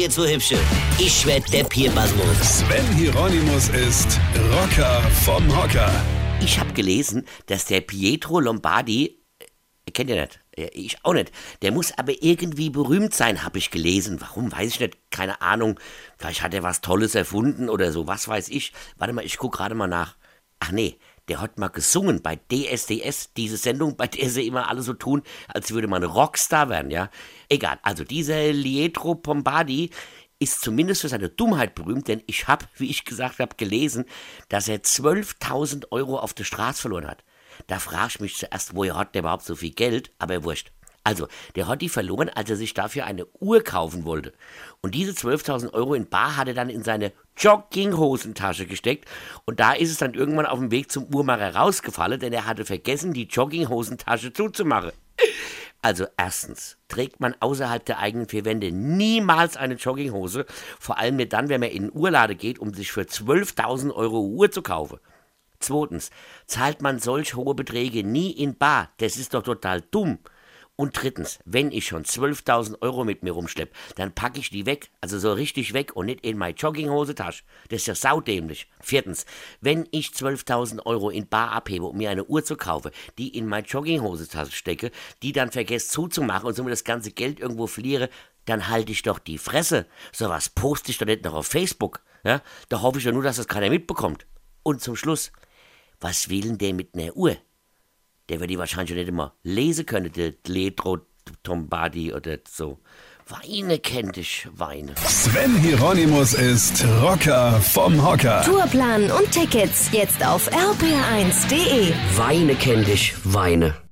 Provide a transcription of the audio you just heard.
jetzt so hübsche. Ich werd der Pierpasmus. Sven Hieronymus ist Rocker vom Hocker. Ich habe gelesen, dass der Pietro Lombardi, äh, kennt ihr nicht? Äh, Ich auch nicht. Der muss aber irgendwie berühmt sein, habe ich gelesen. Warum, weiß ich nicht. Keine Ahnung. Vielleicht hat er was Tolles erfunden oder so. Was weiß ich. Warte mal, ich guck gerade mal nach. Ach nee, der hat mal gesungen bei DSDS, diese Sendung, bei der sie immer alle so tun, als würde man Rockstar werden, ja. Egal, also dieser Lietro Pombardi ist zumindest für seine Dummheit berühmt, denn ich habe, wie ich gesagt habe, gelesen, dass er 12.000 Euro auf der Straße verloren hat. Da frage ich mich zuerst, woher hat der überhaupt so viel Geld? Aber wurscht. Also, der hat die verloren, als er sich dafür eine Uhr kaufen wollte. Und diese 12.000 Euro in Bar hat er dann in seine Jogginghosentasche gesteckt. Und da ist es dann irgendwann auf dem Weg zum Uhrmacher rausgefallen, denn er hatte vergessen, die Jogginghosentasche zuzumachen. Also erstens trägt man außerhalb der eigenen vier Wände niemals eine Jogginghose, vor allem nicht dann, wenn man in den Uhrlade geht, um sich für 12.000 Euro Uhr zu kaufen. Zweitens zahlt man solch hohe Beträge nie in Bar, das ist doch total dumm. Und drittens, wenn ich schon 12.000 Euro mit mir rumschlepp, dann packe ich die weg, also so richtig weg und nicht in meine Jogginghosentasche. Das ist ja saudämlich. Viertens, wenn ich 12.000 Euro in Bar abhebe, um mir eine Uhr zu kaufen, die in meine Jogginghosentasche stecke, die dann vergesse zuzumachen und somit das ganze Geld irgendwo verliere, dann halte ich doch die Fresse. Sowas poste ich doch nicht noch auf Facebook. Ja? Da hoffe ich doch nur, dass das keiner mitbekommt. Und zum Schluss, was will denn der mit einer Uhr? Der wird die wahrscheinlich schon nicht immer lesen können, der Letro Tombardi oder so. Weine kennt ich, Weine. Sven Hieronymus ist Rocker vom Hocker. Tourplan und Tickets jetzt auf rpr1.de. Weine kennt ich, Weine.